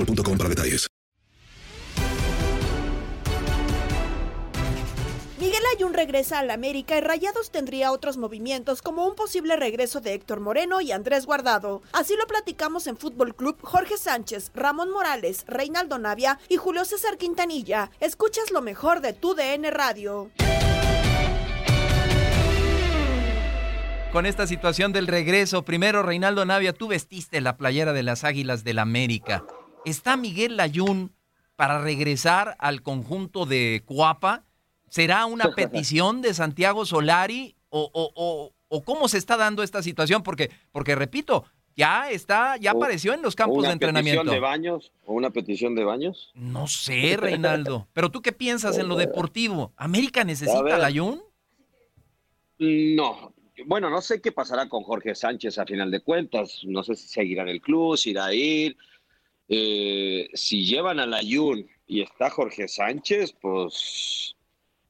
boostmobile.com para detalles. Miguel Ayun regresa al América y Rayados tendría otros movimientos como un posible regreso de Héctor Moreno y Andrés Guardado. Así lo platicamos en Fútbol Club Jorge Sánchez, Ramón Morales, Reinaldo Navia y Julio César Quintanilla. Escuchas lo mejor de tu DN Radio. con esta situación del regreso. Primero, Reinaldo Navia, tú vestiste la playera de las Águilas del América. ¿Está Miguel Layún para regresar al conjunto de Cuapa? ¿Será una petición de Santiago Solari? ¿O, o, o, o cómo se está dando esta situación? Porque, porque repito, ya está, ya apareció en los campos de entrenamiento. ¿Una petición de baños o una petición de baños? No sé, Reinaldo. Pero tú qué piensas en lo deportivo? ¿América necesita a Layún? No. Bueno, no sé qué pasará con Jorge Sánchez a final de cuentas. No sé si seguirá en el club, si irá a ir. Eh, si llevan a Layún y está Jorge Sánchez, pues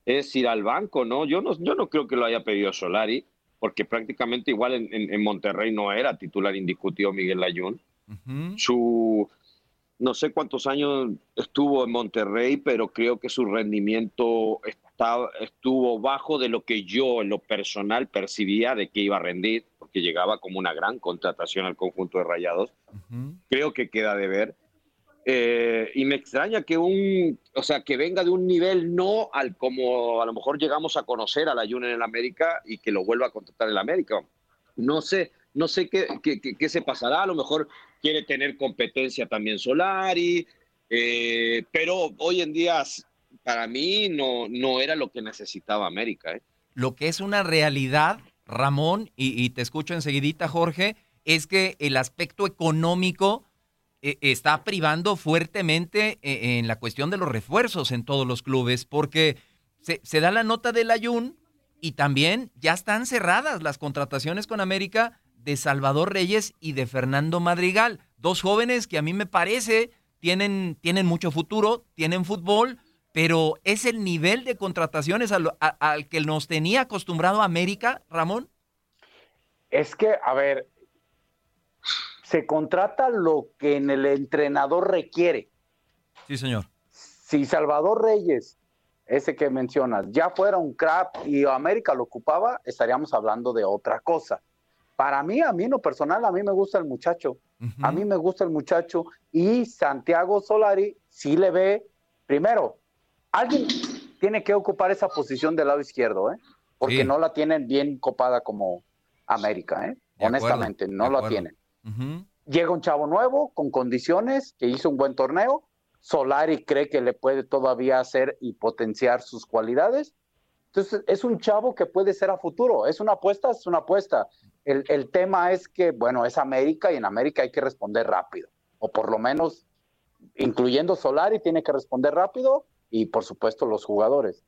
es ir al banco, ¿no? Yo no, yo no creo que lo haya pedido Solari, porque prácticamente igual en, en- en Monterrey no era titular indiscutido Miguel Layún. Su no sé cuántos años estuvo en Monterrey, pero creo que su rendimiento estaba, estuvo bajo de lo que yo en lo personal percibía de que iba a rendir, porque llegaba como una gran contratación al conjunto de Rayados. Creo que queda de ver. Eh, y me extraña que un, o sea, que venga de un nivel no al como a lo mejor llegamos a conocer a la Jun en el América y que lo vuelva a contratar en el América. No sé, no sé qué, qué, qué- qué se pasará. A lo mejor quiere tener competencia también Solari, eh, pero hoy en día para mí no, no era lo que necesitaba América. ¿eh? Lo que es una realidad, Ramón, y, te escucho enseguidita, Jorge, es que el aspecto económico eh, está privando fuertemente eh, en la cuestión de los refuerzos en todos los clubes, porque se, se da la nota del Ayun y también ya están cerradas las contrataciones con América de Salvador Reyes y de Fernando Madrigal, dos jóvenes que a mí me parece tienen, tienen mucho futuro, tienen fútbol, pero es el nivel de contrataciones al, a- al que nos tenía acostumbrado América, Ramón. Es que, a ver, se contrata lo que en el entrenador requiere. Sí, señor. Si Salvador Reyes, ese que mencionas, ya fuera un crap y América lo ocupaba, estaríamos hablando de otra cosa. Para mí, a mí en lo personal, a mí me gusta el muchacho. A mí me gusta el muchacho y Santiago Solari sí le ve, primero, alguien tiene que ocupar esa posición del lado izquierdo, ¿eh? porque Sí. no la tienen bien copada como América, ¿eh? De acuerdo, honestamente, no de la acuerdo. tienen. Ujú. llega un chavo nuevo con condiciones, que hizo un buen torneo, Solari cree que le puede todavía hacer y potenciar sus cualidades. Entonces, es un chavo que puede ser a futuro. Es una apuesta, es una apuesta. El, el tema es que, bueno, es América y en América hay que responder rápido. O por lo menos, incluyendo Solari, tiene que responder rápido y, por supuesto, los jugadores.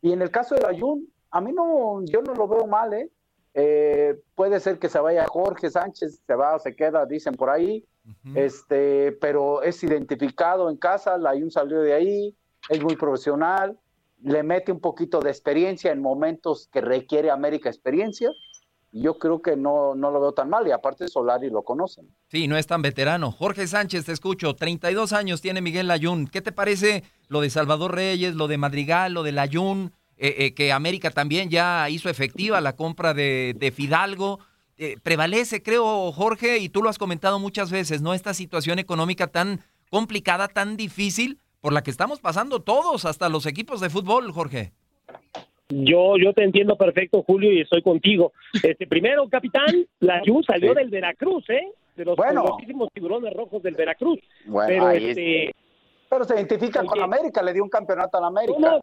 Y en el caso del Ayun, a mí no, yo no lo veo mal, ¿eh? Eh, puede ser que se vaya Jorge Sánchez, se va o se queda, dicen por ahí, este, pero es identificado en casa, la Ayun salió de ahí, es muy profesional, le mete un poquito de experiencia en momentos que requiere América experiencia. Yo creo que no, no lo veo tan mal y aparte Solari lo conocen. Sí, no es tan veterano. Jorge Sánchez, te escucho, 32 años tiene Miguel Layún. ¿Qué te parece lo de Salvador Reyes, lo de Madrigal, lo de Layún? Eh, eh, que América también ya hizo efectiva la compra de, Fidalgo. Eh, prevalece, creo, Jorge, y tú lo has comentado muchas veces, ¿no? Esta situación económica tan complicada, tan difícil, por la que estamos pasando todos, hasta los equipos de fútbol, Jorge. Yo, yo te entiendo perfecto, Julio, y estoy contigo. Este primero, capitán, la Yu salió del Veracruz, ¿eh? De los Bueno. tiburones rojos del Veracruz. Bueno, pero ahí este, Pero se identifica con América, le dio un campeonato a la América. No,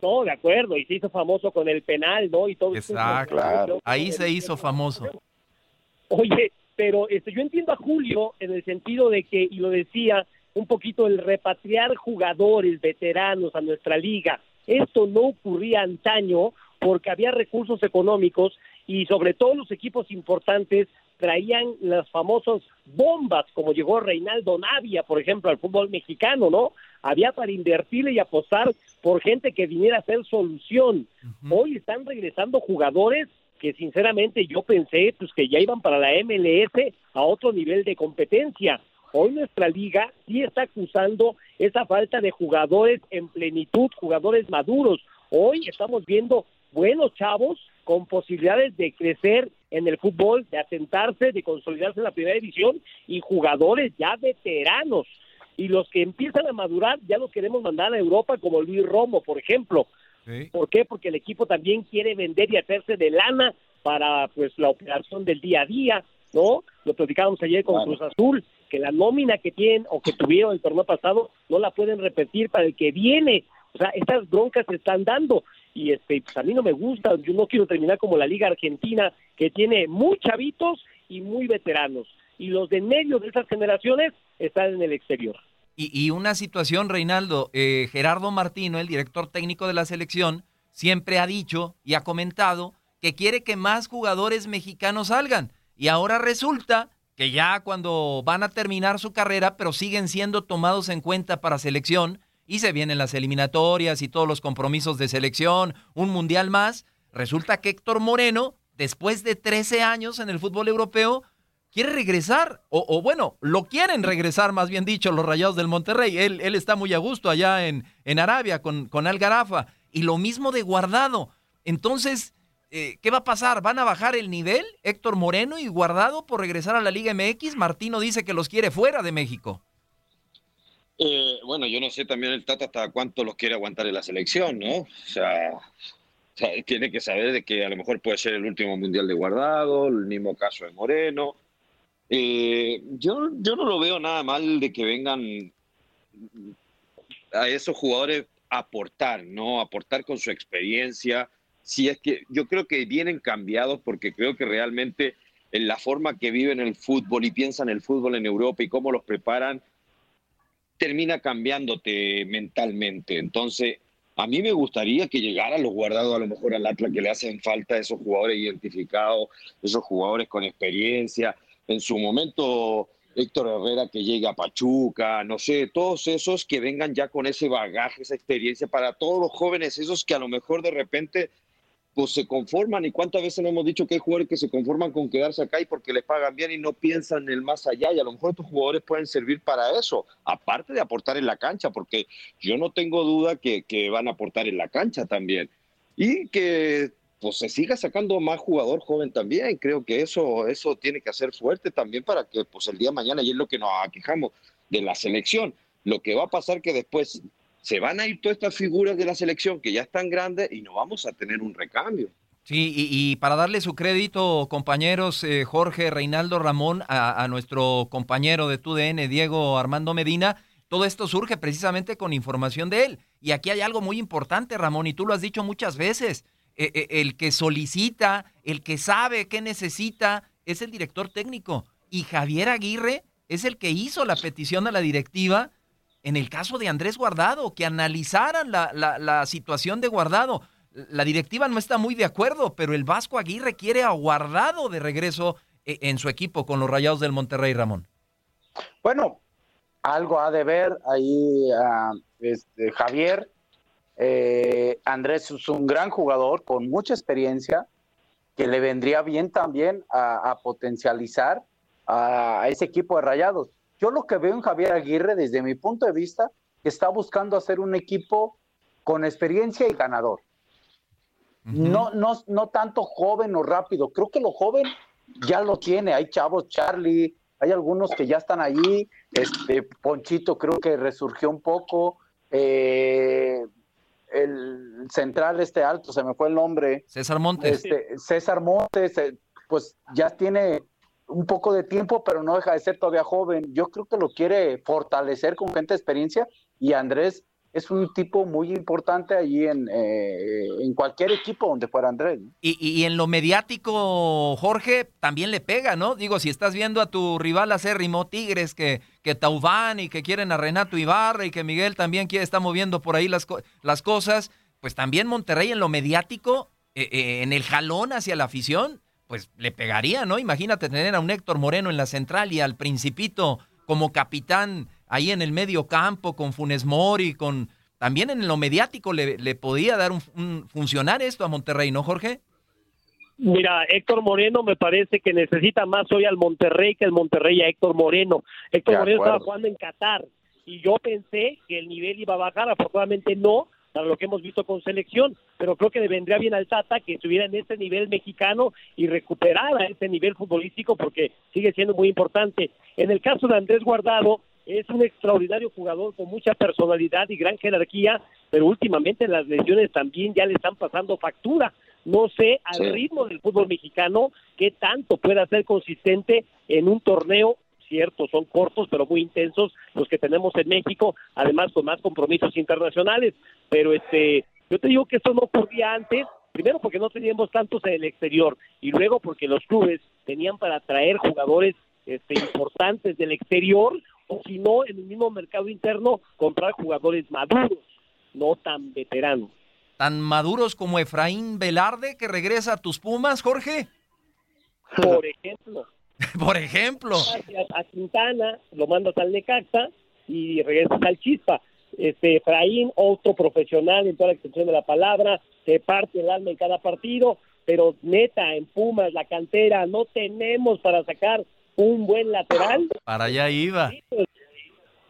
no, de acuerdo, y se hizo famoso con el penal, ¿no? Y todo. Exacto. Ahí se hizo famoso. Oye, pero este, yo entiendo a Julio en el sentido de que, y lo decía, un poquito el repatriar jugadores veteranos a nuestra liga. Esto no ocurría antaño porque había recursos económicos y sobre todo los equipos importantes traían las famosas bombas, como llegó Reinaldo Navia, por ejemplo, al fútbol mexicano, ¿no? Había para invertirle y apostar por gente que viniera a ser solución. Hoy están regresando jugadores que sinceramente yo pensé pues que ya iban para la MLS a otro nivel de competencia. Hoy nuestra liga sí está acusando esa falta de jugadores en plenitud, jugadores maduros. Hoy estamos viendo buenos chavos con posibilidades de crecer en el fútbol, de asentarse, de consolidarse en la primera división y jugadores ya veteranos. Y los que empiezan a madurar ya los queremos mandar a Europa como Luis Romo, por ejemplo. ¿Por qué? Porque el equipo también quiere vender y hacerse de lana para pues la operación del día a día, ¿no? Lo platicábamos ayer con Cruz Azul, que la nómina que tienen o que tuvieron el torneo pasado no la pueden repetir para el que viene. O sea, estas broncas se están dando y este pues a mí no me gusta, yo no quiero terminar como la Liga Argentina que tiene muy chavitos y muy veteranos y los de medio de esas generaciones están en el exterior. Y, y una situación, Reinaldo, eh, Gerardo Martino, el director técnico de la selección, siempre ha dicho y ha comentado que quiere que más jugadores mexicanos salgan. Y ahora resulta que ya cuando van a terminar su carrera, pero siguen siendo tomados en cuenta para selección, y se vienen las eliminatorias y todos los compromisos de selección, un mundial más, resulta que Héctor Moreno, después de 13 años en el fútbol europeo, quiere regresar, o, o bueno, lo quieren regresar, más bien dicho, los Rayados del Monterrey. Él, él está muy a gusto allá en, en Arabia con, con Al Garafa. Y lo mismo de Guardado. Entonces, eh, ¿qué va a pasar? ¿Van a bajar el nivel Héctor Moreno y Guardado por regresar a la Liga MX? Martino dice que los quiere fuera de México. Eh, bueno, yo no sé también el Tata hasta cuánto los quiere aguantar en la selección, ¿no? O sea, tiene que saber de que a lo mejor puede ser el último mundial de Guardado, el mismo caso de Moreno. Eh, yo, yo no lo veo nada mal de que vengan a esos jugadores aportar, ¿no? Aportar con su experiencia. Si es que yo creo que vienen cambiados porque creo que realmente en la forma que viven el fútbol y piensan el fútbol en Europa y cómo los preparan, termina cambiándote mentalmente. Entonces, a mí me gustaría que llegaran los guardados a lo mejor al Atlas que le hacen falta esos jugadores identificados, esos jugadores con experiencia. En su momento, Héctor Herrera que llegue a Pachuca, no sé, todos esos que vengan ya con ese bagaje, esa experiencia para todos los jóvenes, esos que a lo mejor de repente pues se conforman y cuántas veces no hemos dicho que hay jugadores que se conforman con quedarse acá y porque les pagan bien y no piensan en el más allá y a lo mejor estos jugadores pueden servir para eso, aparte de aportar en la cancha, porque yo no tengo duda que, que van a aportar en la cancha también. Y que pues se siga sacando más jugador joven también, creo que eso, eso tiene que hacer fuerte también para que pues el día de mañana, y es lo que nos aquejamos de la selección, lo que va a pasar que después se van a ir todas estas figuras de la selección que ya están grandes y no vamos a tener un recambio. Sí, y, para darle su crédito, compañeros, eh, Jorge, Reinaldo, Ramón, a, nuestro compañero de TUDN, Diego Armando Medina, todo esto surge precisamente con información de él. Y aquí hay algo muy importante, Ramón, y tú lo has dicho muchas veces. Eh, eh, el que solicita, el que sabe qué necesita, es el director técnico. Y Javier Aguirre es el que hizo la petición a la directiva en el caso de Andrés Guardado, que analizaran la, la situación de Guardado la directiva no está muy de acuerdo, pero el Vasco Aguirre quiere a Guardado de regreso eh, en su equipo con los Rayados del Monterrey, Ramón. Bueno, algo ha de ver ahí este, Javier. Eh, Andrés es un gran jugador con mucha experiencia que le vendría bien también a, potencializar a, ese equipo de Rayados. Yo lo que veo en Javier Aguirre, desde mi punto de vista, está buscando hacer un equipo con experiencia y ganador no, no, no tanto joven o rápido. Creo que lo joven ya lo tiene. Hay chavos, Charlie, hay algunos que ya están allí. Este Ponchito creo que resurgió un poco. Eh, el central este alto, se me fue el nombre. César Montes. Este, César Montes, eh, pues ya tiene un poco de tiempo, pero no deja de ser todavía joven. Yo creo que lo quiere fortalecer con gente de experiencia y Andrés es un tipo muy importante allí en, eh, en cualquier equipo donde fuera Andrés. Y, en lo mediático, Jorge, también le pega, ¿no? Digo, si estás viendo a tu rival acérrimo Tigres, que, que Taubán y que quieren a Renato Ibarra y que Miguel también quiere, está moviendo por ahí las, las cosas, pues también Monterrey en lo mediático, eh, eh, en el jalón hacia la afición, pues le pegaría, ¿no? Imagínate tener a un Héctor Moreno en la central y al Principito como capitán ahí en el medio campo con Funes Mori, con también en lo mediático le, le podía dar un, funcionar esto a Monterrey, ¿no, Jorge? Mira, Héctor Moreno me parece que necesita más hoy al Monterrey que el Monterrey a Héctor Moreno. Héctor Moreno estaba jugando en Qatar y yo pensé que el nivel iba a bajar, afortunadamente no, para lo que hemos visto con selección, pero creo que le vendría bien al Tata que estuviera en ese nivel mexicano y recuperara ese nivel futbolístico porque sigue siendo muy importante. En el caso de Andrés Guardado, es un extraordinario jugador con mucha personalidad y gran jerarquía, pero últimamente las lesiones también ya le están pasando factura. No sé al ritmo del fútbol mexicano qué tanto pueda ser consistente en un torneo cierto, son cortos pero muy intensos los que tenemos en México, además con más compromisos internacionales, pero este yo te digo que esto no ocurría antes, primero porque no teníamos tantos en el exterior y luego porque los clubes tenían para traer jugadores este, importantes del exterior o si no, en el mismo mercado interno, comprar jugadores maduros, no tan veteranos. ¿Tan maduros como Efraín Velarde que regresa a tus Pumas, Jorge? Por ejemplo. Por ejemplo. A Quintana, lo mandas al Necaxa y regresas al Chispa. Este Efraín, otro profesional en toda la extensión de la palabra, se parte el alma en cada partido, pero neta, en Pumas, la cantera, no tenemos para sacar un buen lateral. Para allá iba.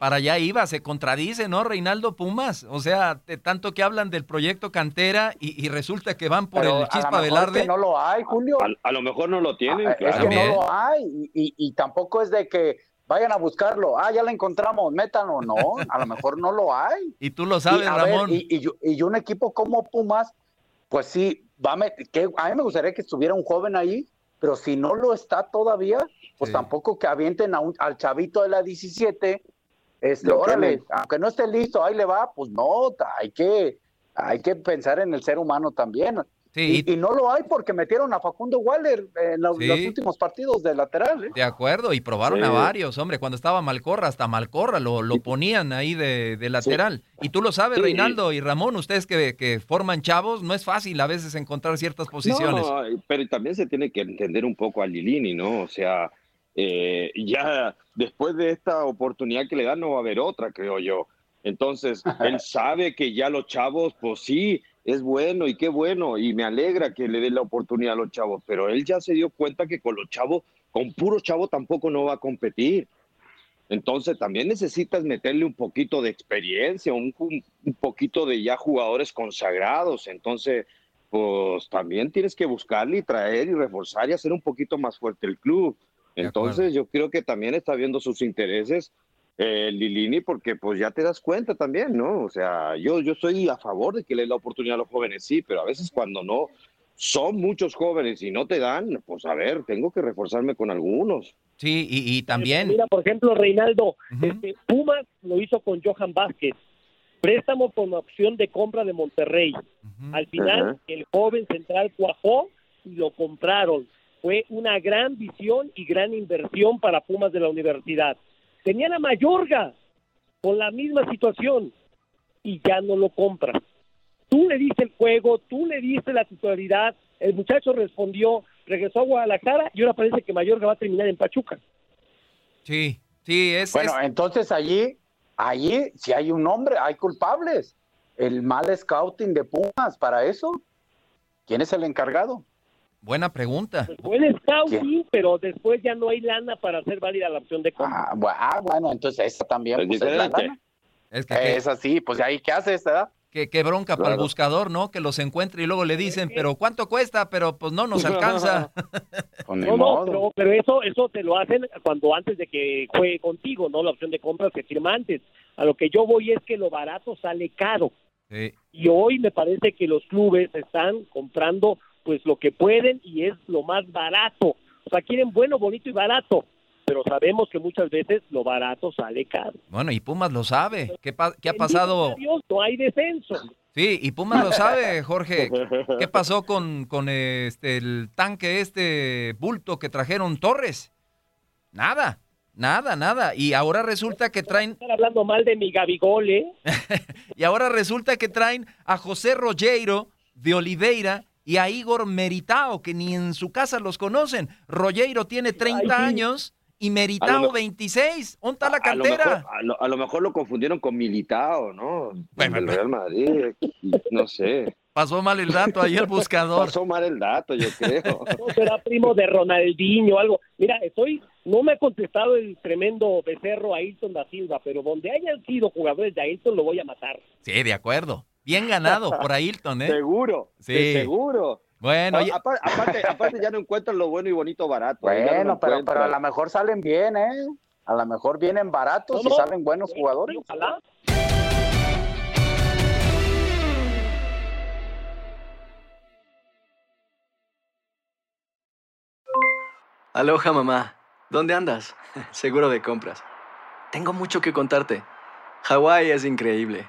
Para allá iba, se contradice, ¿no, Reinaldo Pumas? O sea, de tanto que hablan del proyecto cantera y, resulta que van por el Chispa Velarde. no lo hay, Julio. A, lo mejor no lo tienen. Ah, es que no lo hay y, tampoco es de que vayan a buscarlo. Ah, ya lo encontramos, métanlo. No, a lo mejor no lo hay. Y tú lo sabes, Ramón. y, y, un equipo como Pumas, pues sí, va a, que, a mí me gustaría que estuviera un joven ahí, pero si no lo está todavía, pues tampoco que avienten a un, al chavito de la 17, este, órale, aunque no esté listo, ahí le va, pues no, hay que, hay que pensar en el ser humano también. y, no lo hay porque metieron a Facundo Waller en los, últimos partidos de lateral. ¿eh? De acuerdo, y probaron a varios, hombre, cuando estaba Malcorra, hasta Malcorra lo, lo ponían ahí de, lateral. Y tú lo sabes, Reinaldo y Ramón, ustedes que, que, forman chavos, no es fácil a veces encontrar ciertas posiciones. No, pero también se tiene que entender un poco a Lilini, ¿no? O sea, eh, ya después de esta oportunidad que le dan no va a haber otra, creo yo. Entonces, él sabe que ya los chavos, pues sí, es bueno y qué bueno, y me alegra que le dé la oportunidad a los chavos, pero él ya se dio cuenta que con los chavos, con puro chavo tampoco no va a competir. Entonces también necesitas meterle un poquito de experiencia, un, un poquito de ya jugadores consagrados. Entonces, pues también tienes que buscarle y traer y reforzar y hacer un poquito más fuerte el club. Entonces yo creo que también está viendo sus intereses eh, Lilini porque pues ya te das cuenta también, ¿no? O sea, yo, yo estoy a favor de que le dé la oportunidad a los jóvenes, sí, pero a veces cuando no son muchos jóvenes y no te dan, pues a ver, tengo que reforzarme con algunos. Sí, y, y también. Mira, por ejemplo, Reinaldo, este, Pumas lo hizo con Johan Vázquez. Préstamo con opción de compra de Monterrey. Al final, el joven central cuajó y lo compraron. Fue una gran visión y gran inversión para Pumas de la universidad. Tenían a Mayorga con la misma situación y ya no lo compran. Tú le diste el juego, tú le diste la titularidad, el muchacho respondió, regresó a Guadalajara y ahora parece que Mayorga va a terminar en Pachuca. Sí, sí, es. Bueno, es- entonces allí, allí, si hay un nombre, hay culpables. El mal scouting de Pumas para eso. ¿Quién es el encargado? Buena pregunta. Buen scouting, pero después ya no hay lana para hacer válida la opción de compra. Ah, ah, bueno, entonces esa también Es pues, es la lana. Es que, Es así, pues ahí, ¿qué haces, verdad? que, que bronca para el buscador, ¿no? Que los encuentre y luego le dicen, pero ¿cuánto cuesta? Pero pues no nos alcanza. No, no, pero, pero eso, eso te lo hacen cuando antes de que juegue contigo, ¿no? La opción de compra se firma antes. A lo que yo voy es que lo barato sale caro. Sí. Y hoy me parece que los clubes están comprando pues lo que pueden y es lo más barato. O sea, quieren bueno, bonito y barato. Pero sabemos que muchas veces lo barato sale caro. Bueno, y Pumas lo sabe. ¿Qué, pa- qué ha pasado? Dios, no hay descenso. Sí, y Pumas lo sabe, Jorge. ¿Qué pasó con, con este el tanque este bulto que trajeron Torres? Nada, nada, nada. Y ahora resulta que traen Estar hablando mal de mi Gabigol, ¿eh? y ahora resulta que traen a José Rogueiro de Oliveira y a Igor Meritao, que ni en su casa los conocen. Rogueiro tiene 30 Ay, sí. años y lo Meritao mejor- 26. ¿Dónde está la A lo, cantera? mejor, a, lo, a lo mejor lo confundieron con Militao, ¿no? Del Real Madrid, no sé. Pasó mal el dato ahí el buscador. Pasó mal el dato, yo creo. No será primo de Ronaldinho o algo. Mira, estoy, no me ha contestado el tremendo becerro Ailton da Silva, pero donde hayan sido jugadores de Ailton lo voy a matar. Sí, de acuerdo. Bien ganado por Ailton, ¿eh? Seguro, Sí. seguro. Bueno, aparte, aparte ya no encuentran lo bueno y bonito barato. ¿eh? No Bueno, pero, a lo mejor salen bien, ¿eh? A lo mejor vienen baratos y salen buenos jugadores. Ojalá. Aloha mamá, ¿dónde andas? Seguro de compras. Tengo mucho que contarte. Hawái es increíble.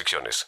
restricciones.